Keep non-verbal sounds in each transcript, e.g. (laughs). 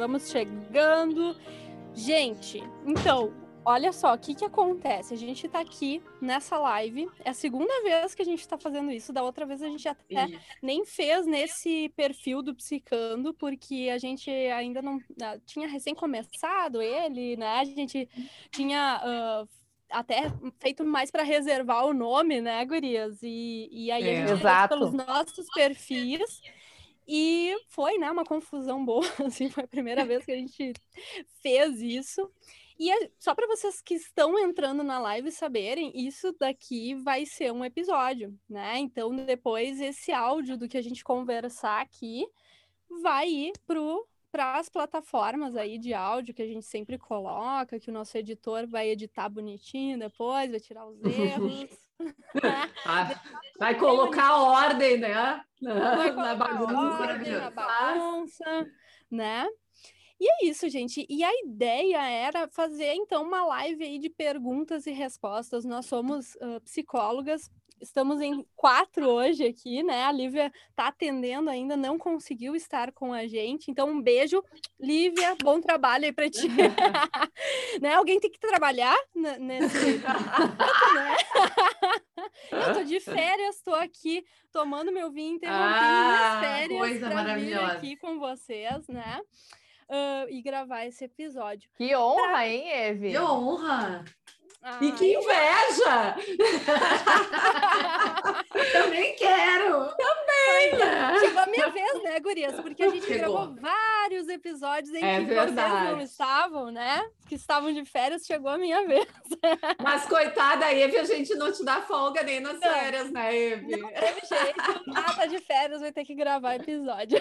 vamos chegando. Gente, então, olha só, o que que acontece? A gente tá aqui nessa live, é a segunda vez que a gente tá fazendo isso, da outra vez a gente até Isso. nem fez nesse perfil do Psicando, porque a gente ainda não ah, tinha recém começado ele, né? A gente tinha ah, até feito mais para reservar o nome, né, gurias? E, e aí a É. gente fez Exato. pelos nossos perfis. E foi, né, uma confusão boa, (laughs) assim, foi a primeira vez que a gente fez isso. E é- só para vocês que estão entrando na live saberem, isso daqui vai ser um episódio, né? Então depois esse áudio do que a gente conversar aqui vai ir pro para as plataformas aí de áudio que a gente sempre coloca, que o nosso editor vai editar bonitinho depois, vai tirar os (laughs) erros. Ah, vai (laughs) colocar a ordem, né? Na colocar bagunça. ordem na bagunça, né? E é isso, gente. E a ideia era fazer então uma live aí de perguntas e respostas. Nós somos ah, psicólogas, estamos em quatro hoje aqui, né? A Lívia tá atendendo ainda, não conseguiu estar com a gente. Então, um beijo, Lívia, bom trabalho aí para ti. (laughs) né? Alguém tem que trabalhar ne- nesse (laughs) né? (laughs) Eu tô de férias, tô aqui tomando meu vinho, interrompendo Ah, minhas férias coisa maravilhosa. aqui com vocês, né? Ah, e gravar esse episódio. Que honra, hein, Eve? Que honra! E Ai, que inveja! (laughs) Também quero! (laughs) Chegou a minha vez, né, gurias? Porque a gente Chegou. gravou vários episódios em É que vocês não verdade. estavam, né? Que estavam de férias, chegou a minha (laughs) vez. Mas coitada, Eve, a gente não te dá folga nem nas Não. férias, né, Eve? Não teve jeito. Ah, tá de férias, vai ter que gravar episódio.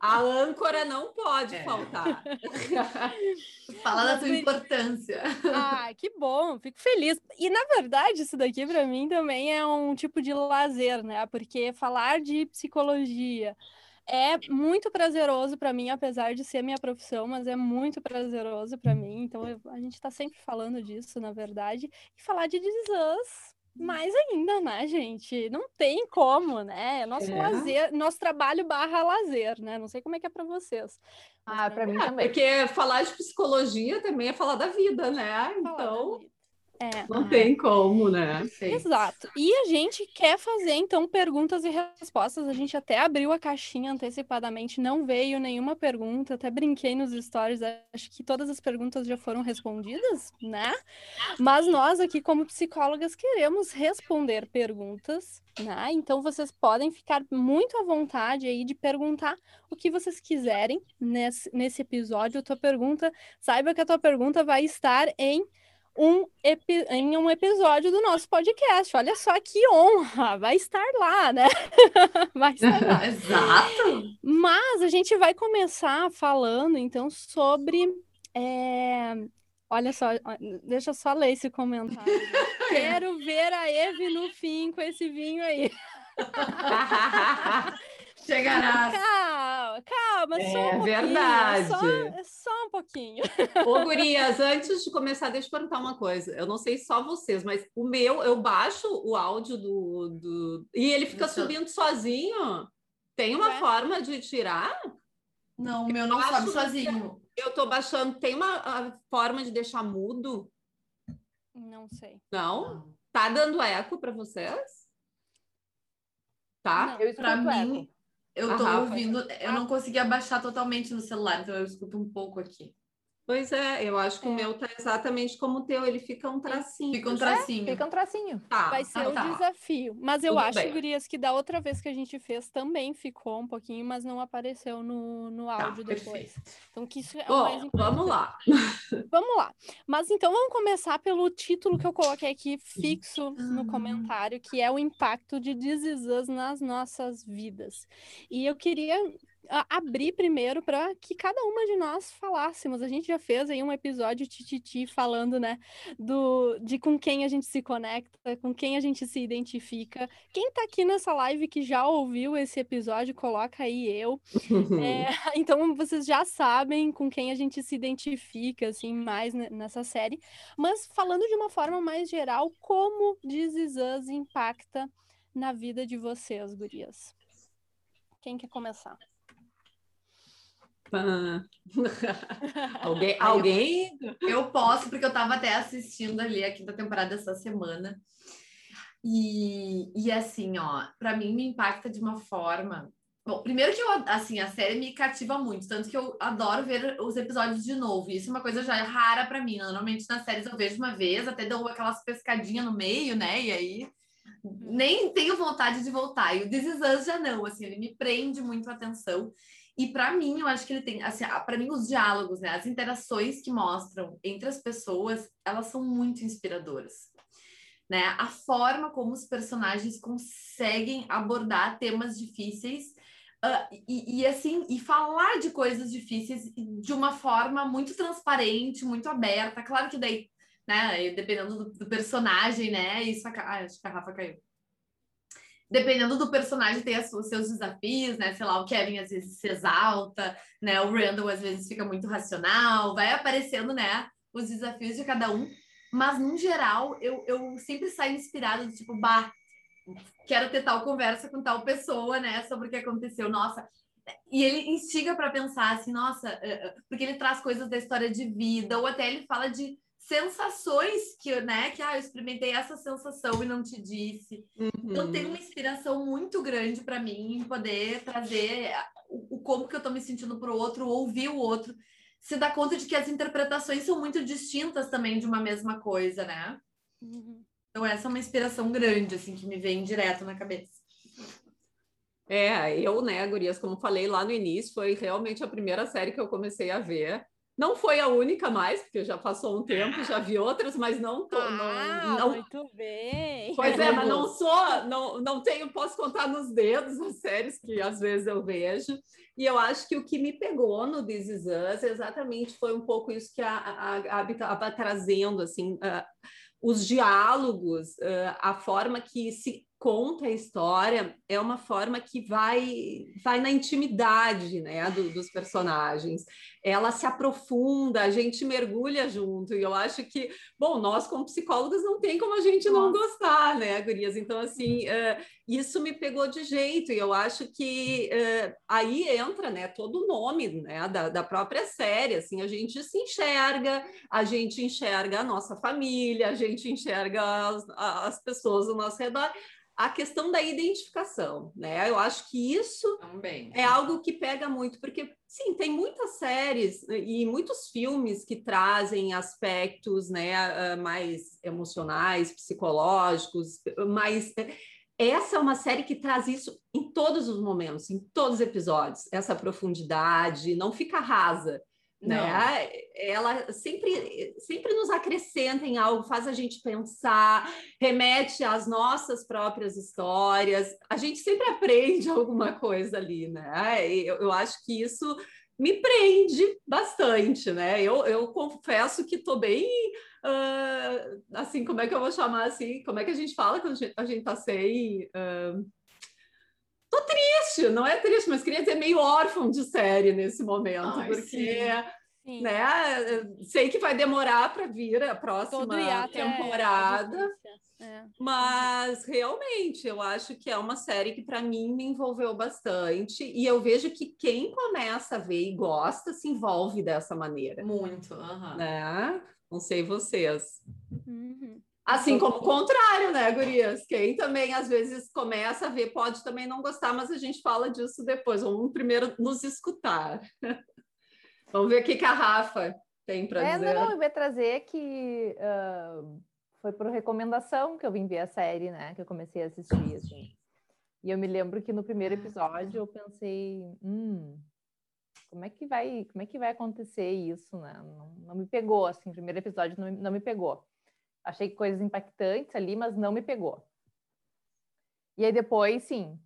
A âncora não pode É. faltar. (laughs) Fala da Mas tua me- importância. Ah, que bom, fico feliz. E na verdade, isso daqui para mim também é um tipo de lazer, né? Porque falar de psicologia é muito prazeroso para mim, apesar de ser minha profissão, mas é muito prazeroso para mim. Então eu- a gente está sempre falando disso, na verdade. E falar de desãs mais ainda, né, gente? Não tem como, né? É nosso É. lazer, nosso trabalho barra lazer, né? Não sei como é que é para vocês. Ah, pra mim É, também. porque falar de psicologia também é falar da vida, né? falar da Então, vida. É. não tem como, né? Exato. E a gente quer fazer, então, perguntas e respostas. A gente até abriu a caixinha antecipadamente, não veio nenhuma pergunta. Até brinquei nos stories, acho que todas as perguntas já foram respondidas, né? Mas nós aqui, como psicólogas, queremos responder perguntas, né? Então, vocês podem ficar muito à vontade aí de perguntar o que vocês quiserem nesse, nesse episódio. A tua pergunta, saiba que a tua pergunta vai estar em um, em um episódio do nosso podcast. Olha só que honra! Vai estar lá, né? (laughs) Vai estar lá. (laughs) Exato! Mas a gente vai começar falando então sobre. é, Olha só, deixa eu só ler esse comentário. (laughs) Quero ver a Eve no fim com esse vinho aí. Chegarás. Calma, calma, só É um pouquinho. verdade. Só, é só um pouquinho. Ô, gurias, antes de começar, deixa eu perguntar uma coisa. Eu não sei só vocês, mas o meu, eu baixo o áudio do. do... E ele fica subindo sozinho? Tem uma Ué? forma de tirar? Não, o meu não sobe sozinho. Eu tô baixando. Tem uma forma de deixar mudo? Não sei. Não? Tá dando eco para vocês? Tá? Não. Eu Pra eco. Eu tô Rafa. ouvindo. Eu não consegui abaixar totalmente no celular, então eu escuto um pouco aqui. Pois é, eu acho que o É. meu tá exatamente como o teu, ele fica um tracinho. Fica um tracinho. Fica um tracinho. Tá, Vai ser o tá. desafio. Mas eu Tudo acho, bem. Gurias, que da outra vez que a gente fez também ficou um pouquinho, mas não apareceu no, no Tá, áudio depois. perfeito. Então, que isso é o mais Bom, importante. vamos lá. (laughs) Vamos lá. Mas então vamos começar pelo título que eu coloquei aqui fixo no Ah. comentário, que é o impacto de Us nas nossas vidas. E eu queria abrir primeiro para que cada uma de nós falássemos. A gente já fez aí um episódio tititi falando, né, do de com quem a gente se conecta, com quem a gente se identifica. Quem tá aqui nessa live que já ouviu esse episódio, coloca aí eu. É, (laughs) (laughs) então vocês já sabem com quem a gente se identifica, assim, mais ne- nessa série. Mas falando de uma forma mais geral, como This Is Us impacta na vida de vocês, gurias? Quem quer começar? (laughs) Alguém, alguém? Eu posso, porque eu estava até assistindo ali a quinta temporada essa semana. E, e assim, ó, para mim me impacta de uma forma. Bom, primeiro que eu, assim, a série me cativa muito, tanto que eu adoro ver os episódios de novo. Isso é uma coisa já rara para mim. Normalmente nas séries eu vejo uma vez, até dou aquelas pescadinhas no meio, né? E aí nem tenho vontade de voltar. E o This Is Us já não, assim, ele me prende muito a atenção. E para mim, eu acho que ele tem, assim, para mim os diálogos, né, as interações que mostram entre as pessoas, elas são muito inspiradoras. Né? A forma como os personagens conseguem abordar temas difíceis uh, e, e, assim, e falar de coisas difíceis de uma forma muito transparente, muito aberta. Claro que daí né? Dependendo do, do personagem, né? Isso ah, acho que a Rafa caiu. Dependendo do personagem, tem os seus desafios, né? Sei lá, o Kevin às vezes se exalta, né? O Randall às vezes fica muito racional, vai aparecendo, né? Os desafios de cada um. Mas, no geral, eu, eu sempre saio inspirada, tipo, bah, quero ter tal conversa com tal pessoa, né? Sobre o que aconteceu. Nossa, e ele instiga para pensar assim, nossa, eh, eh, porque ele traz coisas da história de vida, ou até ele fala de sensações que, né, que ah, eu experimentei essa sensação e não te disse. Uhum. Então tem uma inspiração muito grande para mim em poder trazer o, o, como que eu tô me sentindo pro outro, ouvir o outro, se dar conta de que as interpretações são muito distintas também de uma mesma coisa, né? Uhum. Então essa é uma inspiração grande assim que me vem direto na cabeça. É, eu, né, Gurias, como falei lá no início, foi realmente a primeira série que eu comecei a ver. Não foi a única mais, porque já passou um tempo, já vi outras, mas não tô, ah, não, não... muito bem. Pois é, mas não (laughs) sou, não, não tenho, posso contar nos dedos as séries que às vezes eu vejo. E eu acho que o que me pegou no This Is Us exatamente foi um pouco isso que a, Gabi estava trazendo, assim, uh, os diálogos, uh, a forma que se conta a história é uma forma que vai vai na intimidade né, do, dos personagens. Ela se aprofunda, a gente mergulha junto. E eu acho que, bom, nós como psicólogos não tem como a gente não gostar, né, Gurias? Então, assim, uh, isso me pegou de jeito. E eu acho que uh, aí entra né, todo o nome né, da, da própria série. Assim, a gente se enxerga, a gente enxerga a nossa família, a gente enxerga as, as pessoas ao nosso redor a questão da identificação, né? Eu acho que isso Também. é algo que pega muito, porque sim, tem muitas séries e muitos filmes que trazem aspectos, né, mais emocionais, psicológicos, mas essa é uma série que traz isso em todos os momentos, em todos os episódios, essa profundidade, não fica rasa né? Ela sempre, sempre nos acrescenta em algo, faz a gente pensar, remete às nossas próprias histórias. A gente sempre aprende (laughs) alguma coisa ali, né? Eu, eu acho que isso me prende bastante, né? Eu, eu confesso que estou bem, uh, assim, como é que eu vou chamar assim? Como é que a gente fala quando a gente está sem... Uh, tô triste, não é triste, mas queria dizer meio órfão de série nesse momento, Ai, porque sim. né, sei que vai demorar para vir a próxima temporada. É. Mas realmente eu acho que é uma série que para mim me envolveu bastante e eu vejo que quem começa a ver e gosta se envolve dessa maneira. Muito, uhum. né? Não sei vocês. Uhum. Assim como o contrário, né, Gurias? Quem também às vezes começa a ver pode também não gostar, mas a gente fala disso depois. Vamos primeiro nos escutar. (laughs) Vamos ver o que, que a Rafa tem para é, dizer. Não, eu ia trazer que uh, foi por recomendação que eu vim ver a série, né? Que eu comecei a assistir, assim. E eu me lembro que no primeiro episódio eu pensei, hum, como é que vai, como é que vai acontecer isso, né? Não, não me pegou, assim, o primeiro episódio não, não me pegou achei coisas impactantes ali, mas não me pegou. E aí depois, sim,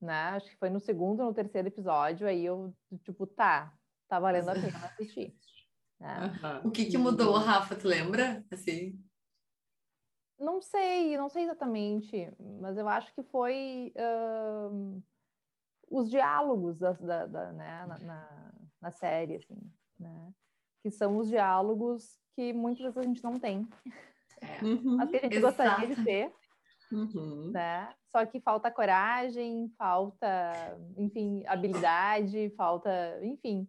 né? Acho que foi no segundo, no terceiro episódio, aí eu, tipo, tá, tá valendo a pena assistir. Né? Uhum. O que que mudou, Rafa, tu lembra? Assim? Não sei, não sei exatamente, mas eu acho que foi uh, os diálogos da, da, da né, na, na, na, série, assim, né? Que são os diálogos que muitas vezes a gente não tem. É. Uhum, As que a gente exato. gostaria de ter. Uhum. Né? Só que falta coragem, falta, enfim, habilidade, falta, enfim.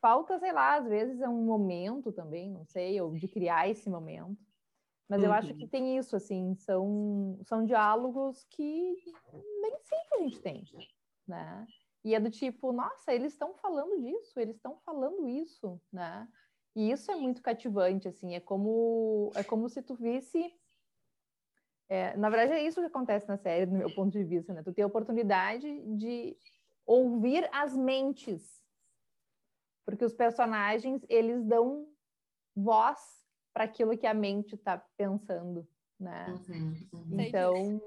falta, sei lá, às vezes é um momento também, não sei, ou de criar esse momento. Mas eu acho que Uhum. tem isso, assim, são, são diálogos que nem sempre a gente tem, né? E é do tipo, nossa, eles estão falando disso, eles estão falando isso, né? E isso é muito cativante, assim, é como, é como se tu visse... é, na verdade, é isso que acontece na série, do meu ponto de vista, né? Tu tem a oportunidade de ouvir as mentes, porque os personagens, eles dão voz para aquilo que a mente está pensando, né? Uhum, uhum. Então.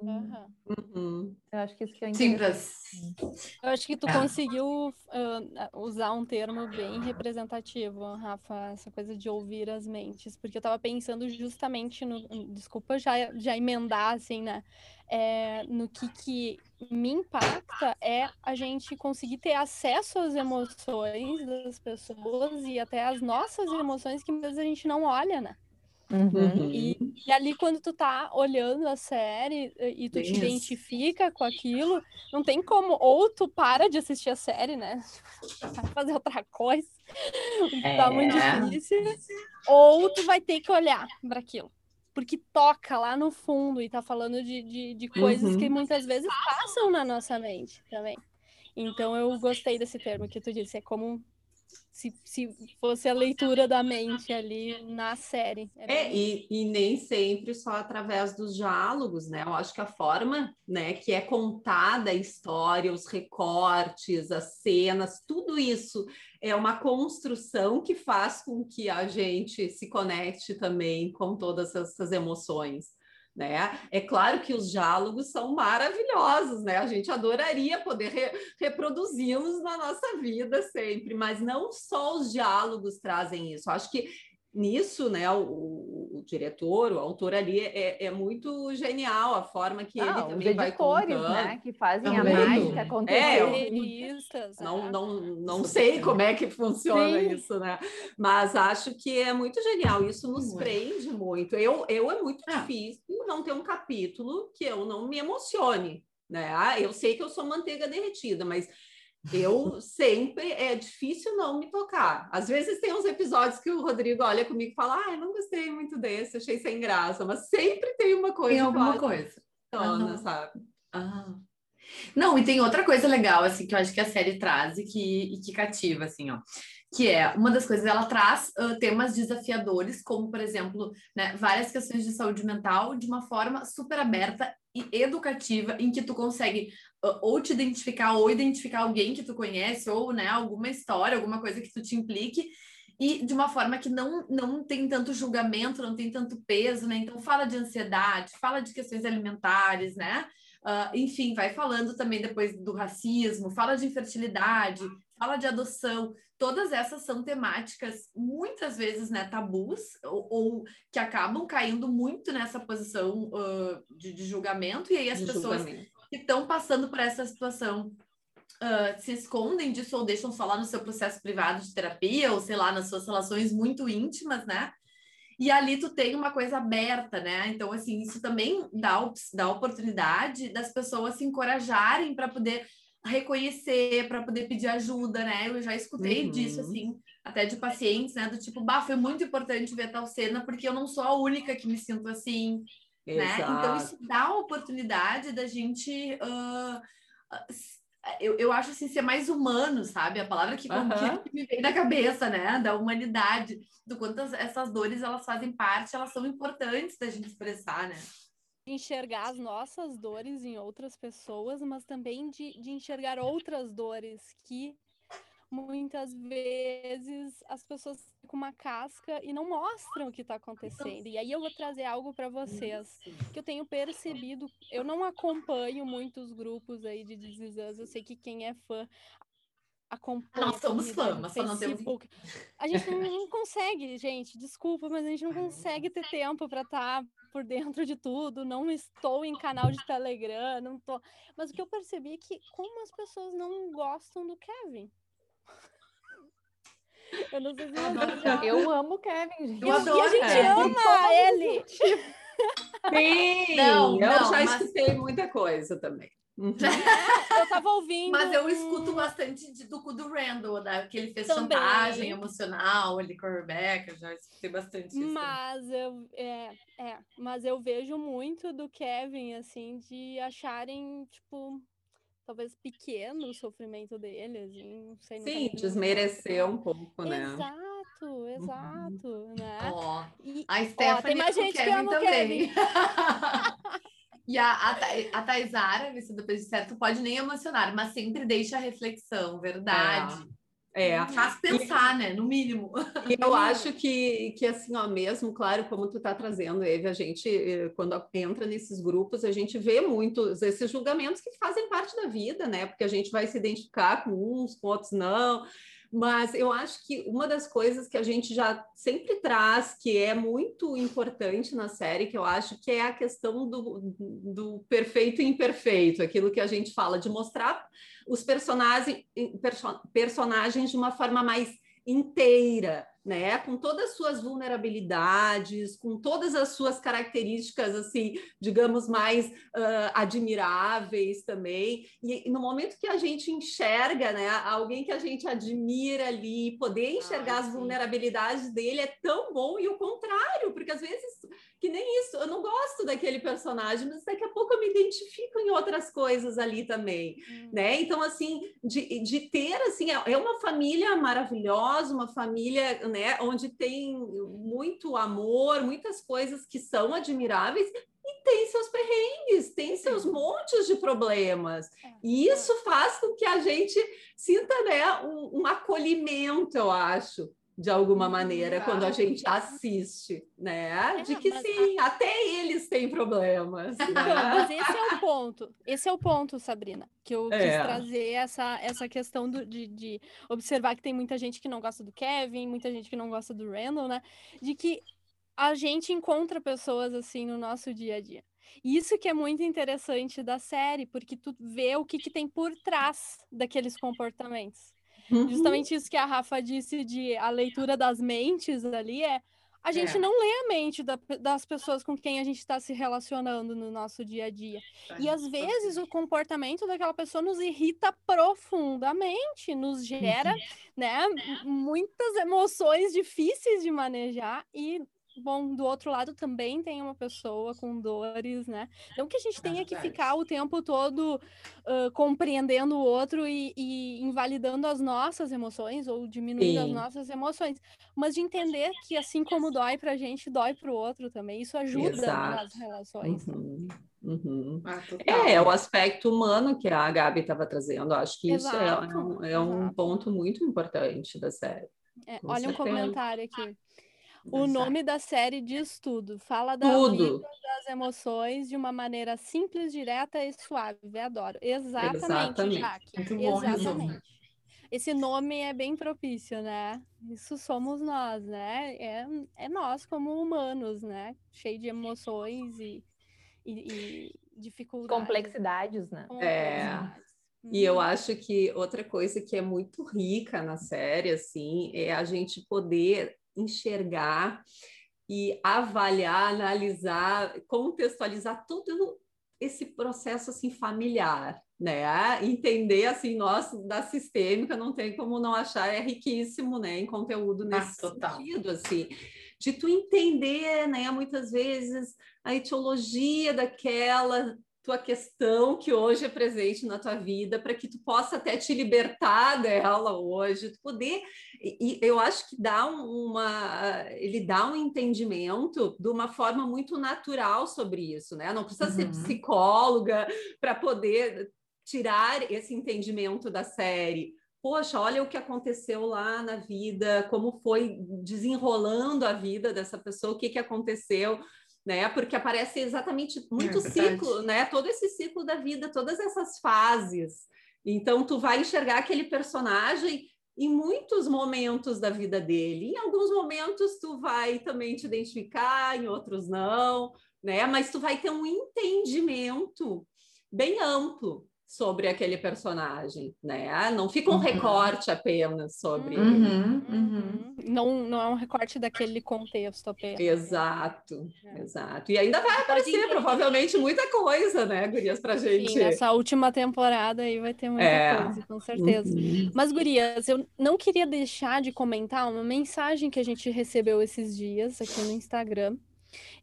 Uhum. eu acho que isso que é Sim, interessante. pra... Eu acho que tu É. conseguiu ah, usar um termo bem representativo, Rafa, essa coisa de ouvir as mentes, porque eu tava pensando justamente no, desculpa já, já emendar assim, né, é, no que que me impacta é a gente conseguir ter acesso às emoções das pessoas e até às nossas emoções que muitas vezes a gente não olha, né? Uhum. E, e ali, quando tu tá olhando a série e tu te identifica com aquilo, não tem como, ou tu para de assistir a série, né? (laughs) Vai fazer outra coisa, porque tá muito É. difícil, ou tu vai ter que olhar para aquilo. Porque toca lá no fundo e tá falando de, de, de coisas que Uhum. muitas vezes passam na nossa mente também. Então eu gostei desse termo que tu disse, é como se, se fosse a leitura da mente ali na série. É, e, e nem sempre só através dos diálogos, né? Eu acho que a forma, né, que é contada a história, os recortes, as cenas, tudo isso é uma construção que faz com que a gente se conecte também com todas essas emoções. Né? É claro que os diálogos são maravilhosos, né? A gente adoraria poder re- reproduzi-los na nossa vida sempre, mas não só os diálogos trazem isso. Acho que nisso, né, o, o- diretor, o autor ali é, é muito genial a forma que ele Ah, os também vai editores, contando. né, que fazem a Também. mágica É, acontecer. eu- roteiristas, Não, né? não, não sei como é que funciona Sim. isso, né? Mas acho que é muito genial. Isso nos Muito. prende muito. Eu, eu é muito É. difícil não ter um capítulo que eu não me emocione, né? Ah, eu sei que eu sou manteiga derretida, mas eu sempre é difícil não me tocar. Às vezes tem uns episódios que o Rodrigo olha comigo e fala: Ah, eu não gostei muito desse, achei sem graça, mas sempre tem uma coisa Tem alguma coisa. bacana, Aham. sabe? Ah. Não, e tem outra coisa legal, assim, que eu acho que a série traz e que, e que cativa, assim, ó. Que é, uma das coisas, ela traz ah, temas desafiadores, como, por exemplo, né, várias questões de saúde mental de uma forma super aberta e educativa, em que tu consegue ah, ou te identificar, ou identificar alguém que tu conhece, ou, né, alguma história, alguma coisa que tu te implique, e de uma forma que não, não tem tanto julgamento, não tem tanto peso, né? Então, fala de ansiedade, fala de questões alimentares, né? Ah, enfim, vai falando também depois do racismo, fala de infertilidade, fala de adoção. Todas essas são temáticas, muitas vezes, né, tabus, ou, ou que acabam caindo muito nessa posição ah, de, de julgamento, e aí as De pessoas julgamento. Que estão passando por essa situação ah, se escondem disso ou deixam só lá no seu processo privado de terapia, ou sei lá, nas suas relações muito íntimas, né? E ali tu tem uma coisa aberta, né? Então, assim, isso também dá, dá oportunidade das pessoas se encorajarem para poder reconhecer, para poder pedir ajuda, né? Eu já escutei Uhum. disso, assim, até de pacientes, né? Do tipo, bah, foi muito importante ver tal cena, porque eu não sou a única que me sinto assim, né? Então, isso dá a oportunidade da gente. s- eu, eu acho assim, ser mais humano, sabe? A palavra que, como que me vem na cabeça, né? Da humanidade, do quanto as- essas dores elas fazem parte, elas são importantes da gente expressar, né? enxergar as nossas dores em outras pessoas, mas também de, de enxergar outras dores que muitas vezes as pessoas ficam com uma casca e não mostram o que está acontecendo. E aí eu vou trazer algo para vocês que eu tenho percebido. Eu não acompanho muitos grupos aí de Us, eu sei que quem é fã acompanha. Nós somos fã, mas só não temos-. A gente não, não consegue, gente, desculpa, mas a gente não consegue ter tempo para estar por dentro de tudo. Não estou em canal de Telegram, não tô. Mas o que eu percebi é que como as pessoas não gostam do Kevin. (laughs) Eu não sei se vocês já... Eu amo o Kevin, gente. Eu E a adoro, gente é. ama ele. Sim, Não, eu não, já mas- escutei muita coisa também. Uhum. (laughs) É, eu tava ouvindo. Mas eu escuto bastante de- do do Randall, da, que ele fez Também. chantagem emocional ali com a Rebecca, já escutei bastante isso. Mas eu, é, é, mas eu vejo muito do Kevin, assim, de acharem, tipo, talvez pequeno o sofrimento dele, assim, não sei. nunca Sim, vi um- desmerecer um pouco, né? Exato, exato, né? Ó, E, a Stephanie tem mais com o gente que ama também. (laughs) e a, a, a Taizara, vestida do certo, pode nem emocionar, mas sempre deixa a reflexão, verdade. É. Faz pensar, né? No mínimo. (laughs) E eu acho que, que assim, ó, mesmo, claro, como tu está trazendo, Eve, a gente, eh, quando entra nesses grupos, a gente vê muitos esses julgamentos que fazem parte da vida, né? Porque a gente vai se identificar com uns, com outros não. Mas eu acho que uma das coisas que a gente já sempre traz, que é muito importante na série, que eu acho que é a questão do, do perfeito e imperfeito, aquilo que a gente fala, de mostrar os personagens, perso- personagens de uma forma mais inteira, né? Com todas as suas vulnerabilidades, com todas as suas características, assim, digamos, mais ah, admiráveis também. E, no momento que a gente enxerga, né, alguém que a gente admira ali, poder enxergar Ai, as vulnerabilidades dele é tão bom, e o contrário, porque às vezes que nem isso, eu não gosto daquele personagem, mas daqui a pouco eu me identifico em outras coisas ali também Hum. né? Então, assim, de, de ter, assim, é é uma família maravilhosa, uma família, né, onde tem muito amor, muitas coisas que são admiráveis e tem seus perrengues, tem seus montes de problemas. É, E isso faz com que a gente sinta, né, um, um acolhimento, eu acho. De alguma Uhum, maneira, quando a gente assiste, né? De que sim, até eles têm problemas. Então, né? mas esse é o ponto. Esse é o ponto, Sabrina, que eu quis É. trazer essa, essa questão do- de, de observar que tem muita gente que não gosta do Kevin, muita gente que não gosta do Randall, né? De que a gente encontra pessoas assim no nosso dia a dia. E Isso que é muito interessante da série, porque tu vê o que, que tem por trás daqueles comportamentos. Uhum. Justamente isso que a Rafa disse de a leitura das mentes ali é a gente É. não lê a mente da- das pessoas com quem a gente está se relacionando no nosso dia a dia. E às vezes o comportamento daquela pessoa nos irrita profundamente, nos gera, né, m- muitas emoções difíceis de manejar e Bom, do outro lado também tem uma pessoa com dores, né? Não que a gente tenha que verdade. ficar o tempo todo ah, compreendendo o outro e, e invalidando as nossas emoções ou diminuindo as Sim. nossas emoções, mas de entender que assim como dói pra gente, dói pro outro também. Isso ajuda nas Exato. relações. Uhum, uhum. Ah. É, é o aspecto humano que a Gabi estava trazendo. Acho que isso é, é um, é um ponto muito importante da série. É, olha um certeza. comentário aqui. O Exato. nome da série diz tudo. Fala da Tudo. vida, das emoções de uma maneira simples, direta e suave. Adoro. Exatamente, Exatamente. Jaque. Muito bom resumo. Exatamente. Esse nome é bem propício, né? Isso somos nós, né? É, é nós como humanos, né? Cheio de emoções e, e, e dificuldades. Complexidades, né? É. Complexidades. E eu acho que outra coisa que é muito rica na série, assim, é a gente poder enxergar e avaliar, analisar, contextualizar todo esse processo assim familiar, né? Entender assim, nossa, da sistêmica não tem como não achar é riquíssimo, né, em conteúdo Ah, nesse total. sentido, assim, de tu entender, né, muitas vezes a etiologia daquela tua questão que hoje é presente na tua vida, para que tu possa até te libertar dela hoje, tu poder e, e eu acho que dá um- uma ele dá um entendimento de uma forma muito natural sobre isso, né? Não precisa ser Uhum. psicóloga para poder tirar esse entendimento da série. Poxa, olha o que aconteceu lá na vida, como foi desenrolando a vida dessa pessoa, o que, que aconteceu, né? Porque aparece exatamente muito verdade. ciclo, né? Todo esse ciclo da vida, todas essas fases. Então, tu vai enxergar aquele personagem em muitos momentos da vida dele. Em alguns momentos tu vai também te identificar, em outros não, né? Mas tu vai ter um entendimento bem amplo sobre aquele personagem, né? Não fica um Uhum. recorte apenas sobre. Uhum, uhum. Não, não é um recorte daquele contexto apenas. Exato, É. exato. E ainda vai aparecer provavelmente muita coisa, né, Gurias, pra gente. Sim, nessa última temporada aí vai ter muita É. coisa, com certeza. Uhum. Mas, gurias, eu não queria deixar de comentar uma mensagem que a gente recebeu esses dias aqui no Instagram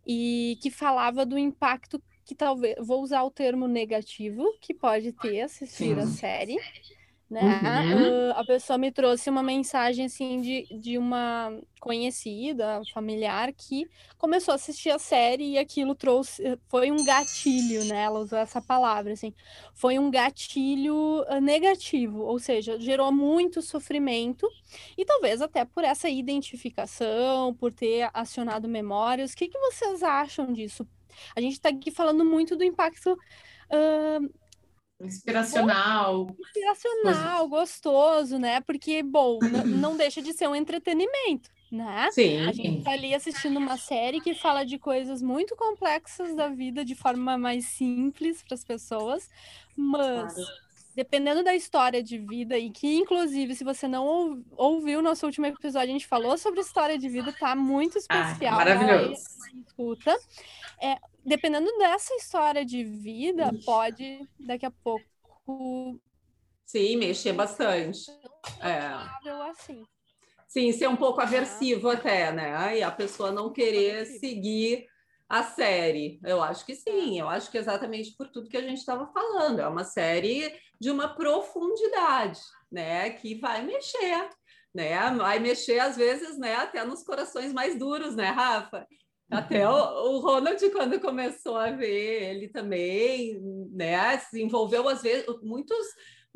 e que falava do impacto que talvez, vou usar o termo negativo, que pode ter assistir a Sim. série, né? Uhum. Ah, a pessoa me trouxe uma mensagem, assim, de, de uma conhecida, familiar, que começou a assistir a série e aquilo trouxe, foi um gatilho, né? Ela usou essa palavra, assim, foi um gatilho ah, negativo, ou seja, gerou muito sofrimento e talvez até por essa identificação, por ter acionado memórias. O que, que vocês acham disso? A gente está aqui falando muito do impacto ah, Inspiracional. inspiracional, gostoso, né? Porque, bom, não deixa de ser um entretenimento, né? Sim, A gente tá ali assistindo uma série que fala de coisas muito complexas da vida de forma mais simples para as pessoas, mas dependendo da história de vida e que inclusive se você não ou- ouviu o nosso último episódio, a gente falou sobre história de vida, tá muito Ah, especial. e maravilhoso. escuta. É, dependendo dessa história de vida, pode daqui a pouco sim, mexer bastante. É. assim. Sim, ser um pouco aversivo até, né? E a pessoa não querer aversivo. seguir a série. Eu acho que sim, eu acho que exatamente por tudo que a gente estava falando. É uma série de uma profundidade, né? Que vai mexer, né? Vai mexer, às vezes, né? Até nos corações mais duros, né, Rafa? Até o, (laughs) o Ronald, quando começou a ver ele também, né? Se envolveu, às vezes, muitos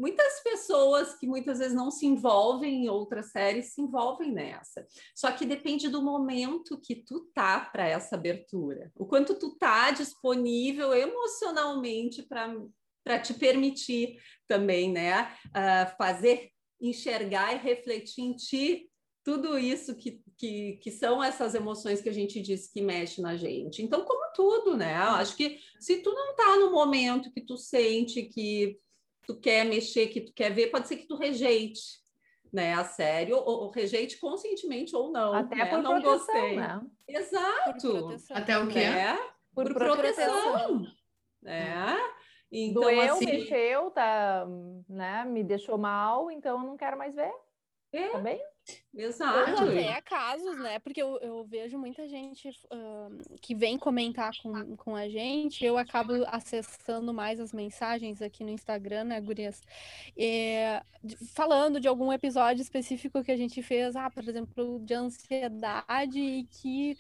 muitas pessoas que muitas vezes não se envolvem em outras séries se envolvem nessa. Só que depende do momento que tu tá para essa abertura. O quanto tu tá disponível emocionalmente para para te permitir também, né, uh, fazer enxergar e refletir em ti tudo isso que, que, que são essas emoções que a gente diz que mexe na gente. Então, como tudo, né? Eu acho que se tu não tá no momento que tu sente que tu quer mexer, que tu quer ver, pode ser que tu rejeite, né, a série, ou, ou rejeite conscientemente ou não. Até né? por não proteção, gostei. né? Exato. proteção. Até o quê? Né? Por, Por, proteção. proteção. Né? Então, Doeu, assim, mexeu, tá, né? Me deixou mal, então eu não quero mais ver. É. Tá bem? Ou exato. até casos, né? Porque eu, eu vejo muita gente ahn, que vem comentar com, com a gente, eu acabo acessando mais as mensagens aqui no Instagram, né, Gurias? É, de- falando de algum episódio específico que a gente fez, ah, por exemplo, de ansiedade e que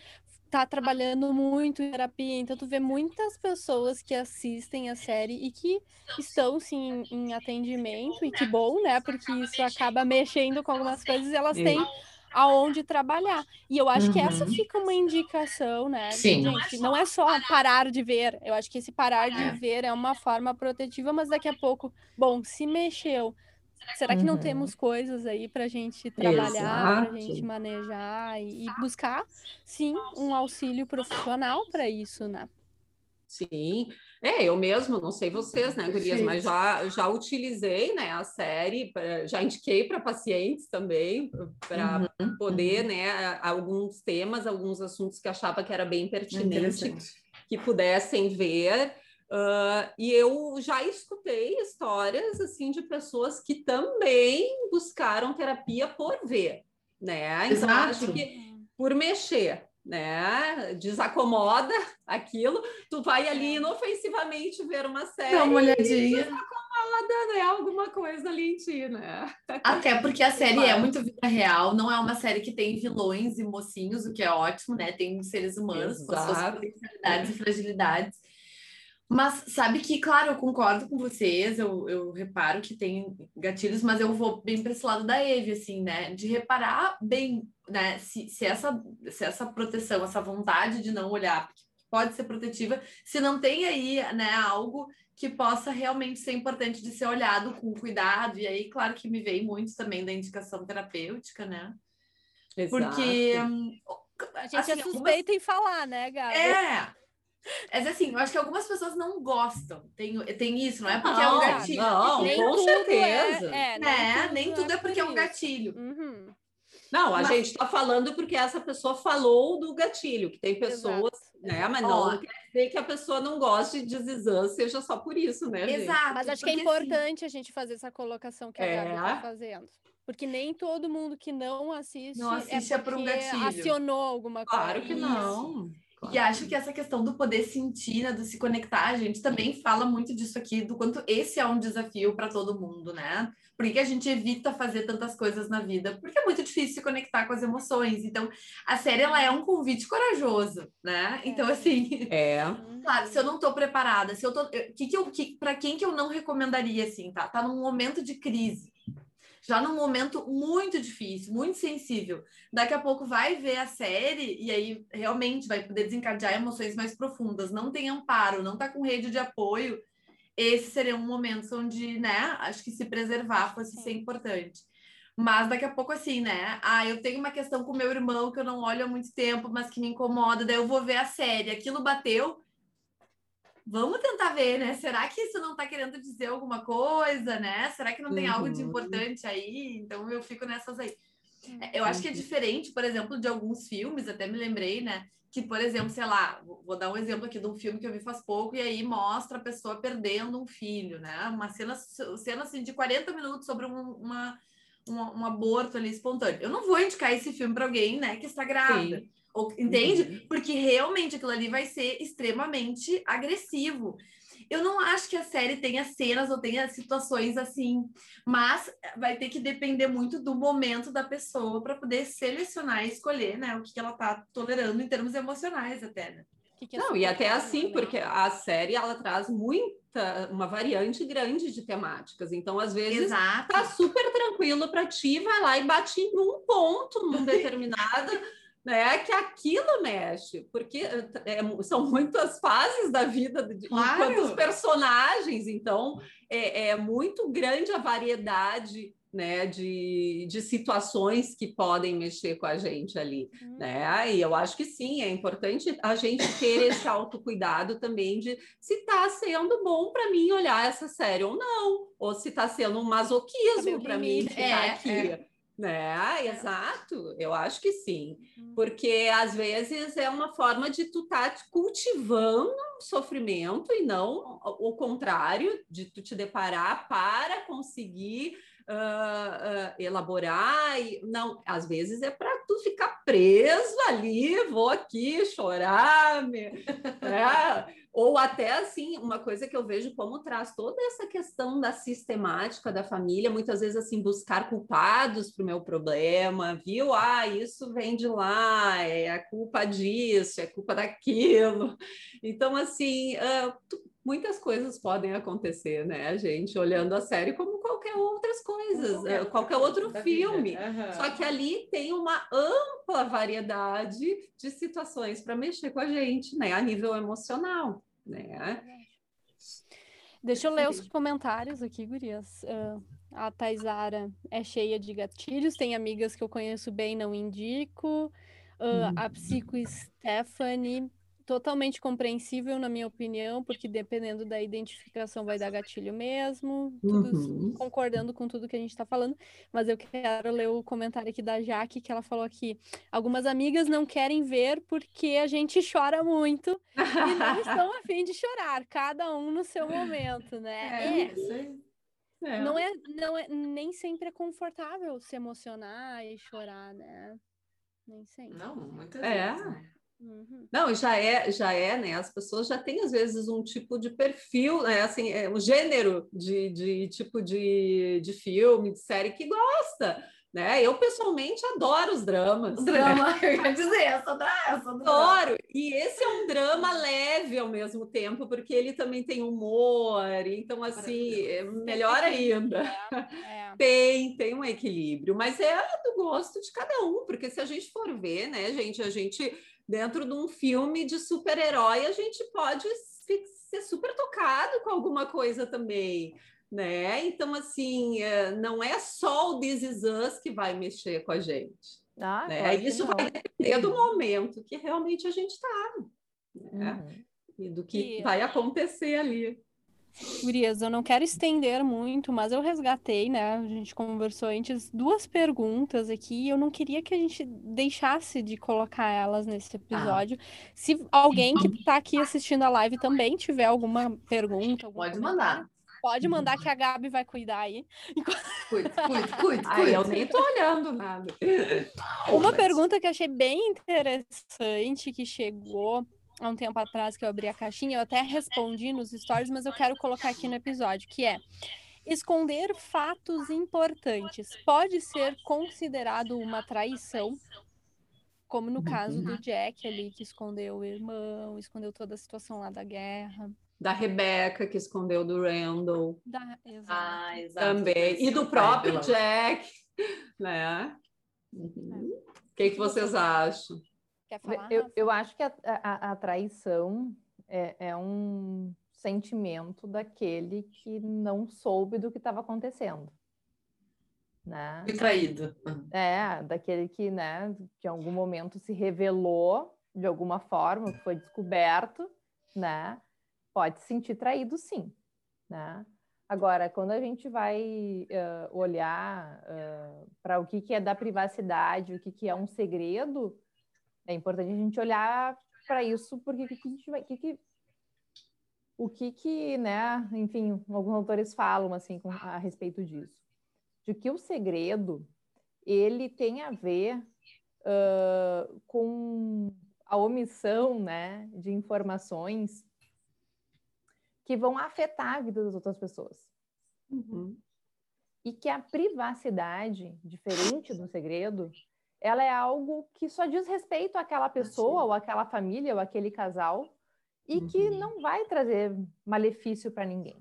tá trabalhando muito em terapia. Então, tu vê muitas pessoas que assistem a série e que estão, sim, em, atendimento, e que bom, né? Porque isso acaba mexendo com algumas coisas e elas têm aonde trabalhar. E eu acho que essa Uhum. fica uma indicação, né? Sim. Gente, não é só parar de ver. Eu acho que esse parar de É. ver é uma forma protetiva, mas daqui a pouco, bom, se mexeu. Será que não Uhum. temos coisas aí para a gente trabalhar, para a gente manejar e, e buscar, sim, um auxílio profissional para isso, né? Sim, é, eu mesmo, não sei vocês, né, Gurias, Sim. mas já, já utilizei, né, a série, pra- já indiquei para pacientes também, para Uhum, poder, né, alguns temas, alguns assuntos que achava que era bem pertinente, que pudessem ver. Ah, e eu já escutei histórias, assim, de pessoas que também buscaram terapia por ver, né? Então, acho Exato. que por mexer, né? Desacomoda (laughs) aquilo, tu vai ali É. inofensivamente ver uma série Dá uma olhadinha. desacomoda, né? Alguma coisa ali em ti, né? Até porque a (laughs) série é muito vida real, não é uma série que tem vilões e mocinhos, o que é ótimo, né? Tem seres humanos com as suas Exato. potencialidades e fragilidades. Mas sabe que, claro, eu concordo com vocês, eu, eu reparo que tem gatilhos, mas eu vou bem para esse lado da Eve, assim, né? De reparar bem, né? Se, se, essa, se essa proteção, essa vontade de não olhar, porque pode ser protetiva, se não tem aí, né, algo que possa realmente ser importante de ser olhado com cuidado. E aí, claro que me veio muito também da indicação terapêutica, né? Porque. Exato. hum, A gente assim, é algumas- suspeita em falar, né, Gabi? É, Mas assim, eu acho que algumas pessoas não gostam. Tem, tem isso, não é porque não, é um gatilho. Não, nem com tudo certeza. É, é, nem, né? tudo Nem tudo é porque é um gatilho. Uhum. Não, a Mas- gente está falando porque essa pessoa falou do gatilho, que tem pessoas, Exato, né? Mas Ó. não quer dizer que a pessoa não goste de Zizan, seja só por isso, né, gente? Exato. Mas acho que é assim, importante a gente fazer essa colocação que a Gabi É. está fazendo. Porque nem todo mundo que não assiste, Não assiste é é por um gatilho. acionou alguma coisa. Claro que Isso. Não. E acho que essa questão do poder sentir, né, do se conectar, a gente também fala muito disso aqui, do quanto esse é um desafio para todo mundo, né? Por que que a gente evita fazer tantas coisas na vida? Porque é muito difícil se conectar com as emoções. Então, a série ela é um convite corajoso, né? Então, assim, É. Uhum. claro, se eu não tô preparada, se eu tô, eu- que que eu, que, para quem que eu não recomendaria assim, tá? Tá num momento de crise. Já num momento muito difícil, muito sensível. Daqui a pouco vai ver a série e aí realmente vai poder desencadear emoções mais profundas. Não tem amparo, não tá com rede de apoio. Esse seria um momento onde, né, acho que se preservar fosse Sim. ser importante. Mas daqui a pouco, assim, né? Ah, eu tenho uma questão com meu irmão que eu não olho há muito tempo, mas que me incomoda, daí eu vou ver a série. Aquilo bateu. Vamos tentar ver, né? Será que isso não tá querendo dizer alguma coisa, né? Será que não tem algo de Uhum. importante aí? Então eu fico nessas aí. É, Eu acho que é diferente, por exemplo, de alguns filmes, até me lembrei, né? Que, por exemplo, sei lá, vou dar um exemplo aqui de um filme que eu vi faz pouco, e aí mostra a pessoa perdendo um filho, né? Uma cena, cena assim, de 40 minutos sobre um, uma, uma- um aborto ali espontâneo. Eu não vou indicar esse filme para alguém, né, que está grávida. Sim. Ou- entende? Uhum. Porque realmente aquilo ali vai ser extremamente agressivo. Eu não acho que a série tenha cenas ou tenha situações assim, mas vai ter que depender muito do momento da pessoa para poder selecionar e escolher, né, o que que ela tá tolerando em termos emocionais até, né? Que que é Não, e até assim, também. porque a série ela traz muita, uma variante grande de temáticas. Então, às vezes, Exato. tá super tranquilo para ti, vai lá e bate num ponto, num (laughs) determinado, né? Que aquilo mexe, porque é, são muitas fases da vida de Claro. enquanto os personagens, então é, é muito grande a variedade. Né, de, de situações que podem mexer com a gente ali, Hum. né? E eu acho que sim, é importante a gente ter esse autocuidado também de se está sendo bom para mim olhar essa série ou não, ou se está sendo um masoquismo para mim ficar É, aqui. É. Né? Exato, eu acho que sim, Hum. porque às vezes é uma forma de tu estar tá cultivando sofrimento e não o contrário, de tu te deparar para conseguir ah, ah, elaborar e não, às vezes é para tu ficar preso ali, vou aqui chorar, me, (laughs) né? Ou até assim, uma coisa que eu vejo como traz toda essa questão da sistemática da família, muitas vezes assim, buscar culpados para o meu problema, viu? Ah, isso vem de lá, é a culpa disso, é culpa daquilo. Então, assim, tu- muitas coisas podem acontecer, né, gente? Olhando a série como qualquer outras coisas, eh, qualquer outro filme. Aham. Só que ali tem uma ampla variedade de situações para mexer com a gente, né? A nível emocional, né? Deixa eu ler os comentários aqui, gurias. Ah, a Taisara é cheia de gatilhos, tem amigas que eu conheço bem, não indico. Ah, A Psico Stephanie, totalmente compreensível, na minha opinião, porque dependendo da identificação vai dar gatilho mesmo. Uhum. concordando com tudo que a gente está falando, mas eu quero ler o comentário aqui da Jaque, que ela falou aqui. Algumas amigas não querem ver porque a gente chora muito e não estão (laughs) a fim de chorar, cada um no seu momento, né? É, É, isso aí. É. não é, não é, nem sempre é confortável se emocionar e chorar, né? Nem sempre. Não, muitas É. vezes. né? Uhum. Não, já é, já é, né? As pessoas já têm, às vezes, um tipo de perfil, né? Assim, é um gênero de, de tipo de, de filme, de série que gosta, né? Eu, pessoalmente, adoro os dramas. O drama, (laughs) eu ia dizer, essa da essa do drama. Adoro! E esse é um drama leve ao mesmo tempo, porque ele também tem humor, então, assim, é melhor ainda. (laughs) É. Tem, tem um equilíbrio, mas é do gosto de cada um, porque se a gente for ver, né, gente, a gente, dentro de um filme de super-herói, a gente pode se- ser super tocado com alguma coisa também, né? Então, assim, é, não é só o This Is Us que vai mexer com a gente, Ah, né? claro Isso vai depender do momento que realmente a gente está, né? Uhum. e do que vai acontecer ali. Gurias, eu não quero estender muito, mas eu resgatei, né? A gente conversou antes duas perguntas aqui e eu não queria que a gente deixasse de colocar elas nesse episódio. Ah. Se alguém que está aqui assistindo a live também tiver alguma pergunta, pode mandar. Pode mandar que a Gabi vai cuidar aí. Cuide, cuide, cuide. (laughs) Ai, eu nem tô olhando nada. Uma pergunta que eu achei bem interessante que chegou há um tempo atrás que eu abri a caixinha, eu até respondi nos stories, mas eu quero colocar aqui no episódio, que é esconder fatos importantes pode ser considerado uma traição, como no caso do uhum. Jack ali, que escondeu o irmão, escondeu toda a situação lá da guerra. Da Rebeca, que escondeu do Randall. Da... Exato. Ah, exato. Também. E do próprio Jack, né? Uhum. O que, que vocês acham? Quer falar? Eu, eu acho que a, a, a traição é, é, um sentimento daquele que não soube do que estava acontecendo. Né? Foi traído. É, daquele que, né, que em algum momento se revelou de alguma forma, que foi descoberto, né? Pode se sentir traído, sim, né? Agora, quando a gente vai uh, olhar uh, para o que, que é da privacidade, o que, que é um segredo, é importante a gente olhar para isso, porque que, que a gente vai, que, que, o que que, né, enfim, alguns autores falam assim com, a respeito disso, de que o segredo ele tem a ver uh, com a omissão, né, de informações que vão afetar a vida das outras pessoas. Uhum. E que a privacidade, diferente do segredo, ela é algo que só diz respeito àquela pessoa, ou àquela família, ou àquele casal, e uhum. que não vai trazer malefício para ninguém.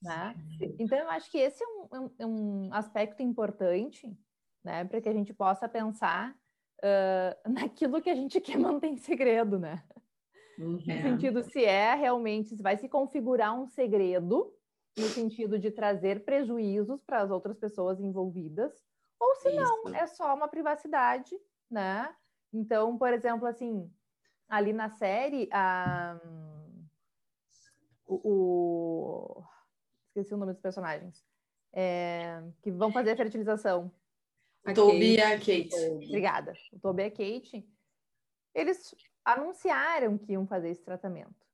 Né? Então, eu acho que esse é um, é um aspecto importante né, para que a gente possa pensar uh, (laughs) naquilo que a gente quer manter em segredo, né? Uhum. No sentido se é realmente, se vai se configurar um segredo, no sentido de trazer prejuízos para as outras pessoas envolvidas, ou se não, é só uma privacidade, né? Então, por exemplo, assim, ali na série, a, o, o, esqueci o nome dos personagens, é, que vão fazer a fertilização. O Toby e a Kate. Obrigada. O Toby e a Kate, eles anunciaram que iam fazer esse tratamento.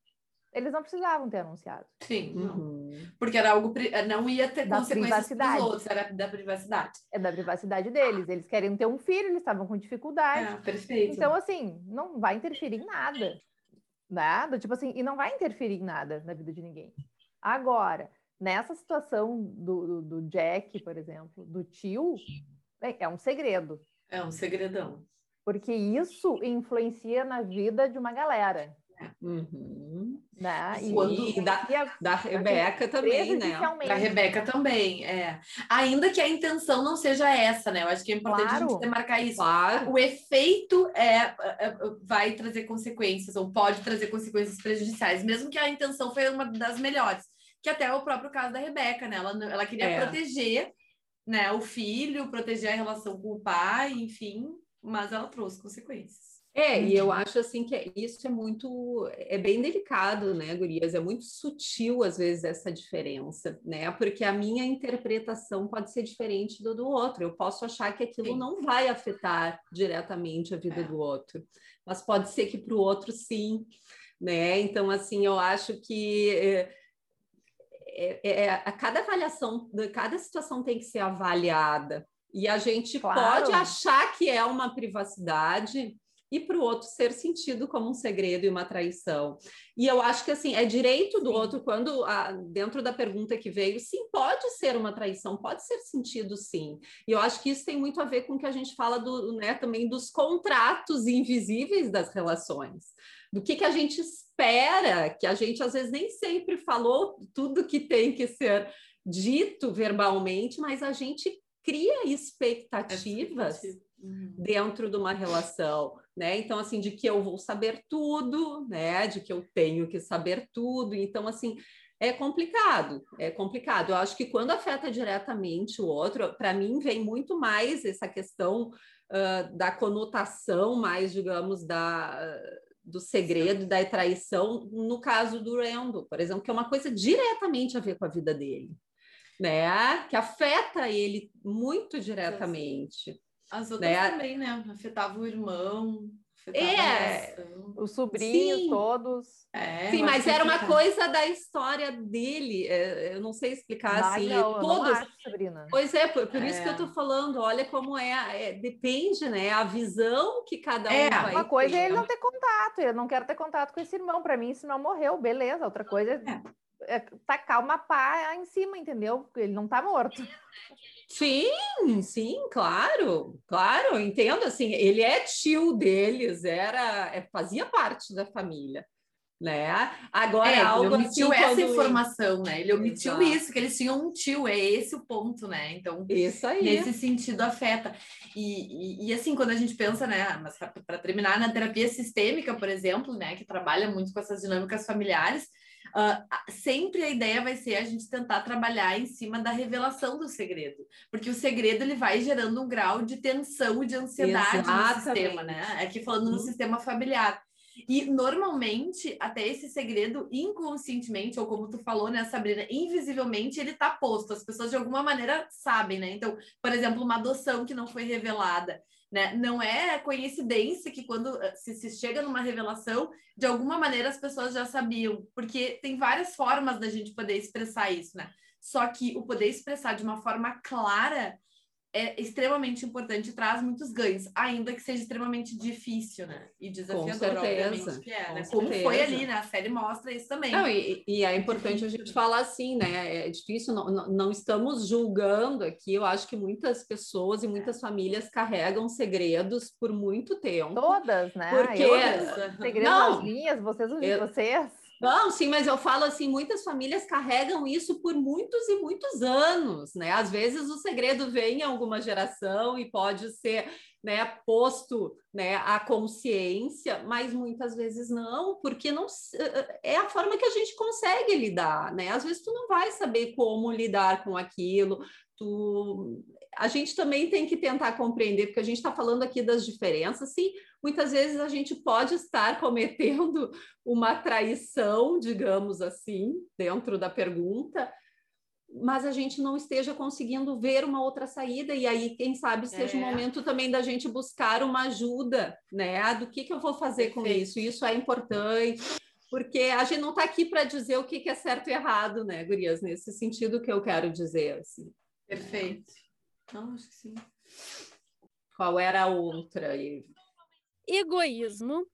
Eles não precisavam ter anunciado. Sim, uhum. porque era algo não ia ter da consequências para os outros, era da privacidade. É da privacidade deles. Eles queriam ter um filho, eles estavam com dificuldade. Ah, perfeito. Então, assim, não vai interferir em nada. Nada, tipo assim, e não vai interferir em nada na vida de ninguém. Agora, nessa situação do, do, do Jack, por exemplo, do tio, é um segredo. É um segredão. Porque isso influencia na vida de uma galera. Uhum. Né? E, e, da, da Rebeca também, né? Da Rebeca também, é. Ainda que a intenção não seja essa, né? Eu acho que é importante claro. a gente demarcar isso. Claro. O efeito é, é, é, vai trazer consequências, ou pode trazer consequências prejudiciais, mesmo que a intenção foi uma das melhores. Que até é o próprio caso da Rebeca, né? Ela, ela queria é. proteger né, o filho, proteger a relação com o pai, enfim, mas ela trouxe consequências. É, e eu acho assim que é, isso é muito, é bem delicado, né, Gurias? É muito sutil, às vezes, essa diferença, né? Porque a minha interpretação pode ser diferente do do outro. Eu posso achar que aquilo sim. não vai afetar diretamente a vida é. do outro, mas pode ser que para o outro sim, né? Então, assim, eu acho que. É, é, é, a cada avaliação, cada situação tem que ser avaliada. E a gente claro. pode achar que é uma privacidade, e para o outro ser sentido como um segredo e uma traição. E eu acho que assim é direito do sim. outro quando a, dentro da pergunta que veio, sim, pode ser uma traição, pode ser sentido sim. E eu acho que isso tem muito a ver com o que a gente fala do, né, também dos contratos invisíveis das relações. Do que, que a gente espera, que a gente às vezes nem sempre falou tudo que tem que ser dito verbalmente, mas a gente cria expectativas é dentro de uma relação né? Então, assim, de que eu vou saber tudo, né? De que eu tenho que saber tudo. Então, assim, é complicado, é complicado. Eu acho que quando afeta diretamente o outro, para mim vem muito mais essa questão uh, da conotação, mais, digamos, da, do segredo, da traição, no caso do Randall, por exemplo, que é uma coisa diretamente a ver com a vida dele, né? Que afeta ele muito diretamente. As outras né? também, né? Afetava o irmão, é, os sobrinhos Sim. todos. É, Sim, mas era uma coisa da história dele. É, eu não sei explicar não, assim. Não, todos. Acho, Sabrina. Pois é, por, por é. isso que eu estou falando. Olha como é, é, depende, né? A visão que cada um é, vai. Uma coisa ter. é ele não ter contato. Eu não quero ter contato com esse irmão. Para mim, esse irmão morreu, beleza. Outra coisa é, é tacar uma pá em cima, entendeu? Ele não está morto. Sim, sim, claro, claro, entendo assim, ele é tio deles, era, é, fazia parte da família, né? Agora é, algo ele omitiu assim, essa informação, né? Ele omitiu Exato. isso, que eles tinham um tio, é esse o ponto, né? Então, isso aí. nesse sentido afeta. E, e, e assim, quando a gente pensa, né, mas para terminar na terapia sistêmica, por exemplo, né, que trabalha muito com essas dinâmicas familiares, Uh, sempre a ideia vai ser a gente tentar trabalhar em cima da revelação do segredo, porque o segredo ele vai gerando um grau de tensão e de ansiedade Exatamente. no sistema, né? Aqui falando no uhum. sistema familiar. E normalmente, até esse segredo, inconscientemente, ou como tu falou, né, Sabrina, invisivelmente, ele tá posto. As pessoas de alguma maneira sabem, né? Então, por exemplo, uma adoção que não foi revelada. Né? Não é coincidência que quando eh, se, se, chega numa revelação, de alguma maneira as pessoas já sabiam, porque tem várias formas da gente poder expressar isso, né? Só que o poder expressar de uma forma clara é extremamente importante e traz muitos ganhos, ainda que seja extremamente difícil, né? E desafiador, obviamente, que é, né? Como foi ali, né? A série mostra isso também. Não, e, e, é importante a gente falar assim, né? É difícil, não, não, estamos julgando aqui. Eu acho que muitas pessoas e muitas famílias carregam segredos por muito tempo. Todas, né? Porque... Eu, segredos não, minhas, vocês, eu... vocês. Não, sim, mas eu falo assim, muitas famílias carregam isso por muitos e muitos anos, né? Às vezes o segredo vem em alguma geração e pode ser, né, posto, né, à consciência, mas muitas vezes não, porque não é a forma que a gente consegue lidar, né? Às vezes tu não vai saber como lidar com aquilo, tu a gente também tem que tentar compreender, porque a gente está falando aqui das diferenças, sim, muitas vezes a gente pode estar cometendo (laughs) uma traição, digamos assim, dentro da pergunta, mas a gente não esteja conseguindo ver uma outra saída, e aí, quem sabe, seja o é. um momento também da gente buscar uma ajuda, né? Ah, do que, que eu vou fazer Perfeito. com isso? Isso é importante, porque a gente não está aqui para dizer o que, que é certo e errado, né, Gurias? Nesse sentido que eu quero dizer, assim. Perfeito. Não, acho que sim. Qual era a outra? Egoísmo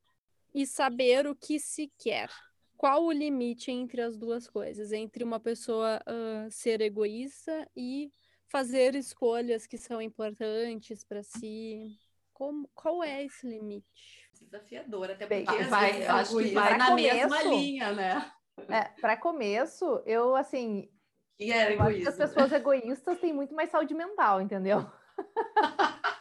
e saber o que se quer. Qual o limite entre as duas coisas? Entre uma pessoa uh, ser egoísta e fazer escolhas que são importantes para si? Como, qual é esse limite? Desafiador, até porque Bem, vai, acho que vai na começo, mesma linha, né? É, para começo, eu assim, e era eu acho que as pessoas egoístas têm muito mais saúde mental, entendeu? (laughs)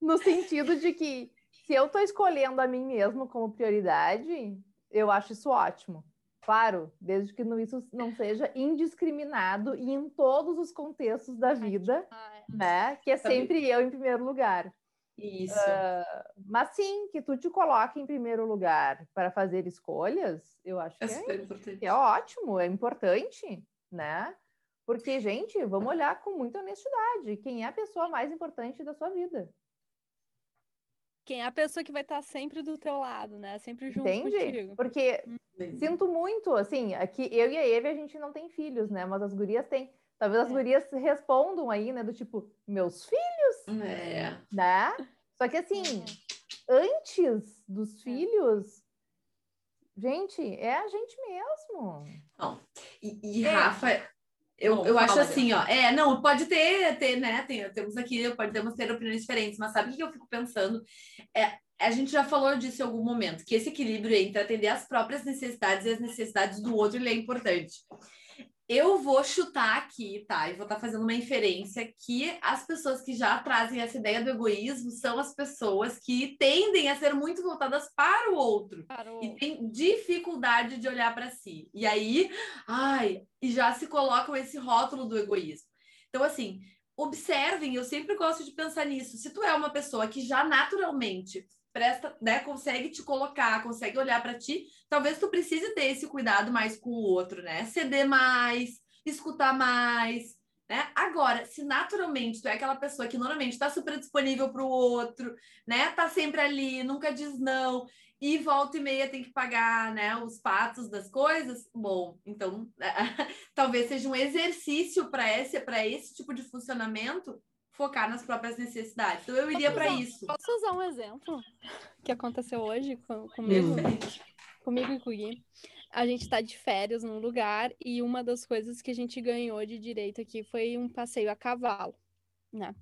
no sentido de que se eu estou escolhendo a mim mesmo como prioridade, eu acho isso ótimo. Claro, desde que isso não seja indiscriminado e em todos os contextos da vida, né? Que é sempre eu em primeiro lugar. Isso. Uh, mas sim, que tu te coloque em primeiro lugar para fazer escolhas, eu acho é que, é, que é ótimo, é importante, né? Porque, gente, vamos olhar com muita honestidade. Quem é a pessoa mais importante da sua vida? Quem é a pessoa que vai estar sempre do teu lado, né? Sempre junto Entende? contigo. Porque Entendi. sinto muito, assim, aqui eu e a Eve a gente não tem filhos, né? Mas as gurias têm. Talvez as é. gurias respondam aí, né? Do tipo, meus filhos? É. Né? Só que assim, antes dos é. filhos, gente, é a gente mesmo. Não. E, e é. Rafa, eu, Bom, eu acho assim, ó. É, não, pode ter, ter né? Tem, temos aqui, podemos ter opiniões diferentes, mas sabe o que eu fico pensando? É, a gente já falou disso em algum momento, que esse equilíbrio entre atender as próprias necessidades e as necessidades do outro ele é importante. Eu vou chutar aqui, tá? E vou estar tá fazendo uma inferência que as pessoas que já trazem essa ideia do egoísmo são as pessoas que tendem a ser muito voltadas para o outro para o... e têm dificuldade de olhar para si. E aí, ai, e já se colocam esse rótulo do egoísmo. Então, assim, observem, eu sempre gosto de pensar nisso. Se tu é uma pessoa que já naturalmente presta, né, consegue te colocar, consegue olhar para ti, talvez tu precise ter esse cuidado mais com o outro, né? Ceder mais, escutar mais, né? Agora, se naturalmente tu é aquela pessoa que normalmente está super disponível para o outro, né? Tá sempre ali, nunca diz não, e volta e meia tem que pagar, né, os patos das coisas, bom, então (laughs) talvez seja um exercício para esse, para esse tipo de funcionamento focar nas próprias necessidades. Então eu iria para isso. Posso usar um exemplo (laughs) que aconteceu hoje com, comigo, comigo e com o Gui? A gente está de férias num lugar e uma das coisas que a gente ganhou de direito aqui foi um passeio a cavalo, né?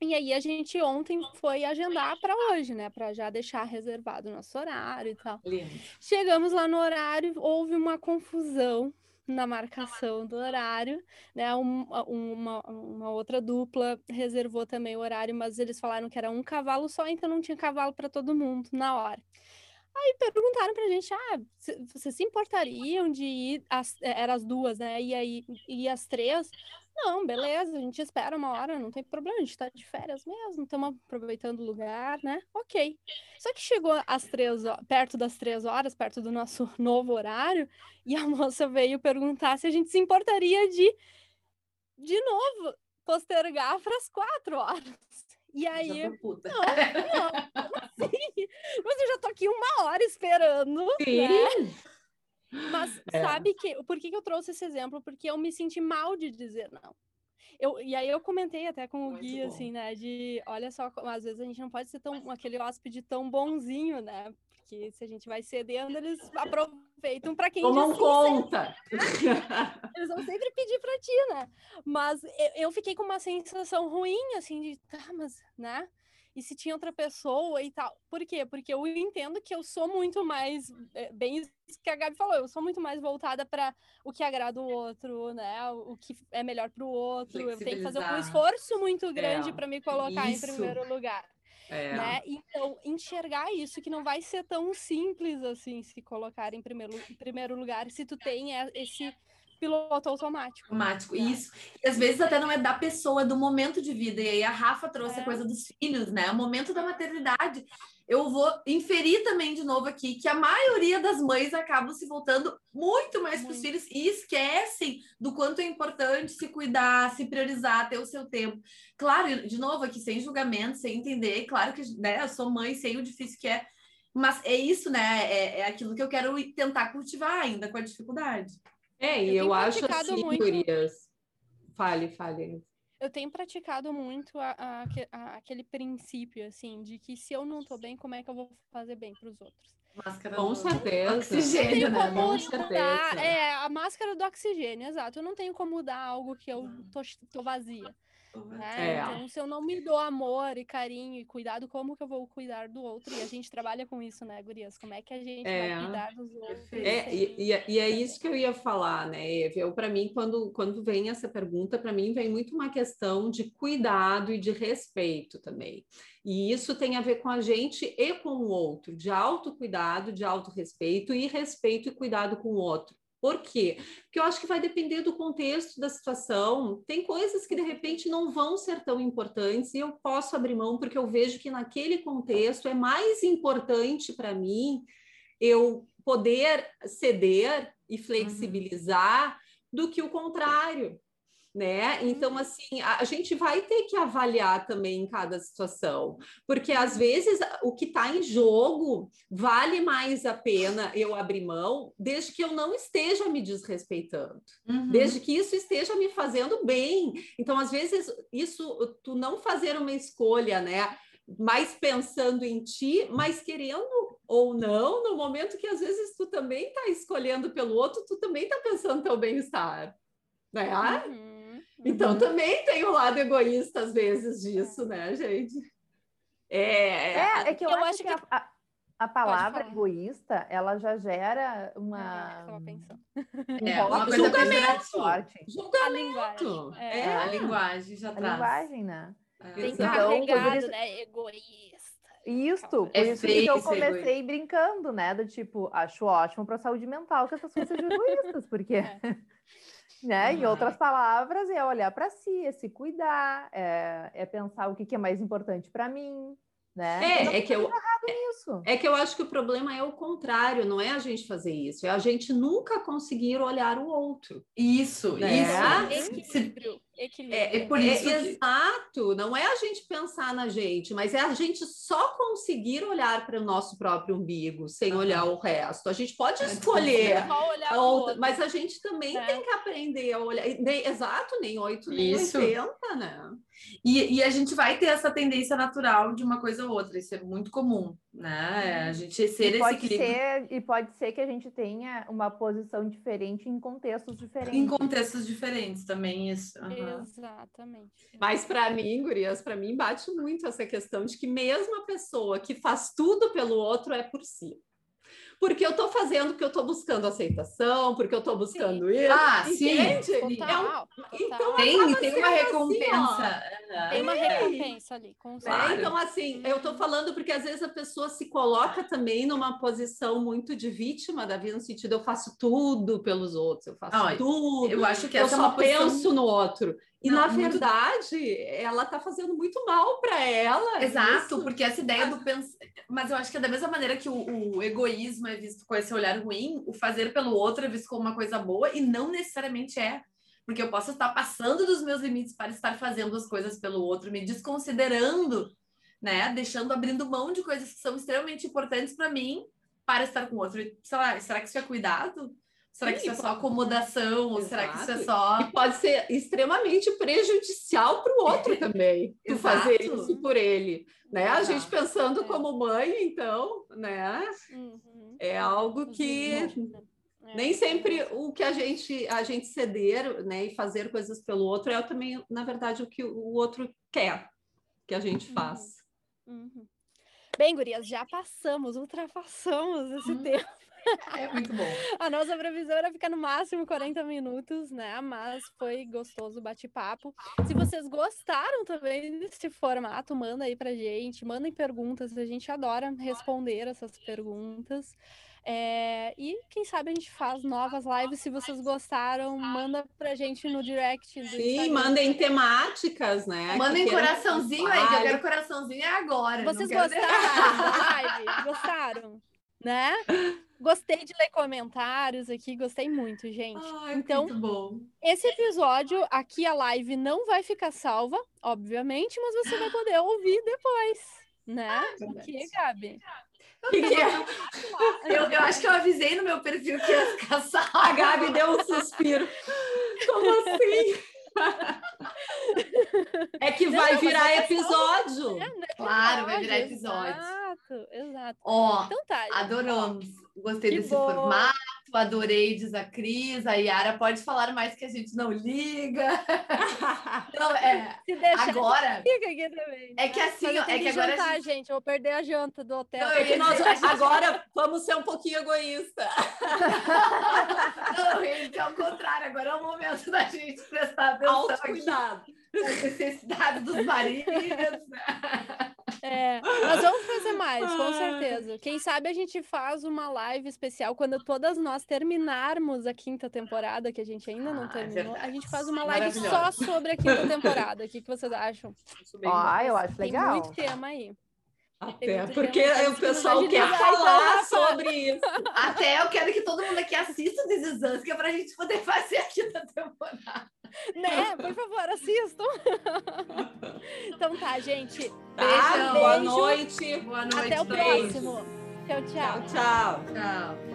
E aí a gente ontem foi agendar para hoje, né? Para já deixar reservado o nosso horário e tal. Lindo. Chegamos lá no horário, houve uma confusão na marcação do horário, né? Um, uma, uma outra dupla reservou também o horário, mas eles falaram que era um cavalo só, então não tinha cavalo para todo mundo na hora. Aí perguntaram pra gente, ah, vocês se importariam de ir, as, eram as duas, né? E aí, e as três? Não, beleza, a gente espera uma hora, não tem problema, a gente tá de férias mesmo, estamos aproveitando o lugar, né? Ok. Só que chegou às três, perto das três horas, perto do nosso (laughs) novo horário, e a moça veio perguntar se a gente se importaria de, de novo, postergar para as quatro horas. E aí, não, não, assim? (laughs) Mas eu já tô aqui uma hora esperando, Sim. né? Mas é. sabe que por que, que eu trouxe esse exemplo? Porque eu me senti mal de dizer não. Eu, e aí eu comentei até com o Gui, assim, né? De olha só, às vezes a gente não pode ser tão aquele hóspede tão bonzinho, né? Porque se a gente vai cedendo, eles aproveitam para quem Tomam conta. (laughs) Eles vão sempre pedir para ti, né? Mas eu, eu fiquei com uma sensação ruim, assim, de tá, mas, né? E se tinha outra pessoa e tal. Por quê? Porque eu entendo que eu sou muito mais, é, bem isso que a Gabi falou, eu sou muito mais voltada para o que agrada o outro, né? O que é melhor para o outro. Eu tenho que fazer um esforço muito grande é, para me colocar isso. em primeiro lugar. É. Né? Então, enxergar isso que não vai ser tão simples assim se colocar em primeiro, em primeiro lugar se tu tem esse piloto automático. Automático, isso. E às vezes até não é da pessoa, é do momento de vida. E aí a Rafa trouxe é. a coisa dos filhos, né? O momento da maternidade. Eu vou inferir também de novo aqui que a maioria das mães acabam se voltando muito mais para os filhos e esquecem do quanto é importante se cuidar, se priorizar, ter o seu tempo. Claro, de novo aqui, sem julgamento, sem entender, claro que né, eu sou mãe, sei o difícil que é, mas é isso, né? É, é aquilo que eu quero tentar cultivar ainda com a dificuldade. É, e eu, eu acho assim, muito... Gurias. Fale, fale. Eu tenho praticado muito a, a, a, aquele princípio, assim, de que se eu não tô bem, como é que eu vou fazer bem para os outros? Máscara Com do certeza. Oxigênio, né? Com certeza. É, a máscara do oxigênio, exato. Eu não tenho como mudar algo que eu tô, tô vazia. Né? É. Então, se eu não me dou amor e carinho e cuidado, como que eu vou cuidar do outro? E a gente trabalha com isso, né, Gurias? Como é que a gente é. vai cuidar dos outros? É, e, e, e, é isso que eu ia falar, né, Eve? Eu, para mim, quando, quando vem essa pergunta, para mim vem muito uma questão de cuidado e de respeito também. E isso tem a ver com a gente e com o outro, de autocuidado, de autorrespeito e respeito e cuidado com o outro. Por quê? Porque eu acho que vai depender do contexto da situação. Tem coisas que de repente não vão ser tão importantes e eu posso abrir mão porque eu vejo que naquele contexto é mais importante para mim eu poder ceder e uhum. flexibilizar uhum. do que o contrário né? Então, assim, a, gente vai ter que avaliar também em cada situação, porque às vezes o que está em jogo vale mais a pena eu abrir mão, desde que eu não esteja me desrespeitando, uhum. desde que isso esteja me fazendo bem. Então, às vezes, isso, tu não fazer uma escolha, né? mais pensando em ti, mas querendo ou não, no momento que às vezes tu também está escolhendo pelo outro, tu também está pensando teu bem-estar, né? Uhum. Então, uhum. também tem o um lado egoísta, às vezes, disso, né, gente? É, é, é que eu, eu acho, acho que, que a, a, palavra egoísta, ela já gera uma... É, pensando. É, uma coisa julgamento. Forte. Julgamento. A linguagem. É. é. a linguagem já a traz. A linguagem, né? É. Tem então, carregado, isso... né? Egoísta. Isso, por é isso que eu comecei brincando, né? Do tipo, acho ótimo para a saúde mental que essas coisas sejam egoístas, porque é. (laughs) Né? Em outras palavras, é olhar para si, é se cuidar, é, é pensar o que, que é mais importante para mim, né? É, é que eu, Isso. é que eu acho que o problema é o contrário, não é a gente fazer isso, é a gente nunca conseguir olhar o outro. Isso, Né? isso. Se- Equilíbrio. Equilíbrio. É, É por isso é que- exato, não é a gente pensar na gente, mas é a gente só conseguir olhar para o nosso próprio umbigo sem Aham. olhar o resto. A gente pode É, escolher, olhar a outra, mas a gente também né? tem que aprender a olhar. nem- exato, nem 8, nem Isso. 80, né? E, e a gente vai ter essa tendência natural de uma coisa ou outra, isso é muito comum, né? A gente ser E esse pode, equilíbrio ser, e pode ser que a gente tenha uma posição diferente em contextos diferentes. em contextos diferentes também, isso. aham. Exatamente. Mas para mim, gurias, para mim bate muito essa questão de que mesmo a pessoa que faz tudo pelo outro é por si. Porque eu estou fazendo, porque eu estou buscando aceitação, porque eu estou buscando isso. Ah, sim. entende? É um- Total, então, total. Tem, tem uma assim, recompensa. aham. Tem uma É. recompensa ali, com Né? Claro. Então, assim, eu estou falando porque às vezes a pessoa se coloca também numa posição muito de vítima da vida, no sentido eu faço tudo pelos outros, eu faço Ai, tudo, Eu acho que eu é só uma posição... penso no outro. E Não, na muito- verdade, ela está fazendo muito mal para ela. Exato, isso. porque essa ideia do pensar. Mas eu acho que é da mesma maneira que o, o egoísmo é visto com esse olhar ruim, o fazer pelo outro é visto como uma coisa boa e não necessariamente é. Porque eu posso estar passando dos meus limites para estar fazendo as coisas pelo outro, me desconsiderando, né? Deixando, abrindo mão de coisas que são extremamente importantes para mim para estar com o outro. Sei lá, será que isso é cuidado? Será que Sim, isso é só pode- acomodação? Ou será que isso é só. E pode ser extremamente prejudicial para o outro (laughs) também, tu fazer isso por ele. Né? A gente pensando É. como mãe, então, né? Uhum. É algo que É. nem sempre o que a gente a gente ceder, né, e fazer coisas pelo outro é também, na verdade, o que o outro quer que a gente Uhum. faça. Uhum. Bem, gurias, já passamos, ultrapassamos esse Hum. tempo. (laughs) É muito bom. A nossa previsão era ficar no máximo 40 minutos, né? Mas foi gostoso o bate-papo. Se vocês gostaram também desse formato, manda aí pra gente, mandem perguntas, a gente adora responder essas perguntas. É, e quem sabe a gente faz novas lives. Se vocês gostaram, manda pra gente no direct. Do Sim, Instagram. mandem temáticas, né? Mandem que coraçãozinho aí, que eu quero coraçãozinho é agora. Vocês gostaram da (laughs) live? Gostaram? Né? Gostei de ler comentários aqui, gostei muito, gente. Ai, Então, muito bom. Esse episódio, aqui a live não vai ficar salva, obviamente, mas você vai poder ouvir depois, né? Aqui, Gabi. Que que é? Eu, eu acho que eu avisei no meu perfil que ia ficar (laughs) A salvo. Gabi deu um suspiro. Como (laughs) assim? É que vai virar episódio. Claro, vai virar episódio. Exato. Ó, Então tá. adoramos. Gostei Que desse bom. formato, adorei, diz a Cris. A Yara pode falar mais que a gente não liga. (laughs) Não, é, Se deixar, agora. (laughs) fica aqui também. É que né? assim, ó, é que que agora a jantar, gente- gente. Eu vou perder a janta do hotel. Não, nós, A gente- agora vamos ser um pouquinho egoísta. (laughs) Não, gente, é o contrário. Agora é o momento da gente prestar atenção aqui Autocuidado. nas necessidades dos maridos. É, nós vamos fazer mais, com certeza. Quem sabe a gente faz uma live especial quando todas nós terminarmos a quinta temporada, que a gente ainda não Ah, é terminou. a gente faz uma live só sobre a quinta temporada. O que, que vocês acham? Ah, eu acho Tem legal. muito tema aí. Até porque o que pessoal quer falar (laughs) sobre isso. Até eu quero que todo mundo aqui assista o This Is Us, que é pra gente poder fazer aqui na temporada. Né? Por favor, assistam. (laughs) então tá, gente. Tá? Beijão. Boa Beijo. noite. Boa noite. Até o beijo. próximo. Tchau, tchau. Tchau, tchau. Tchau.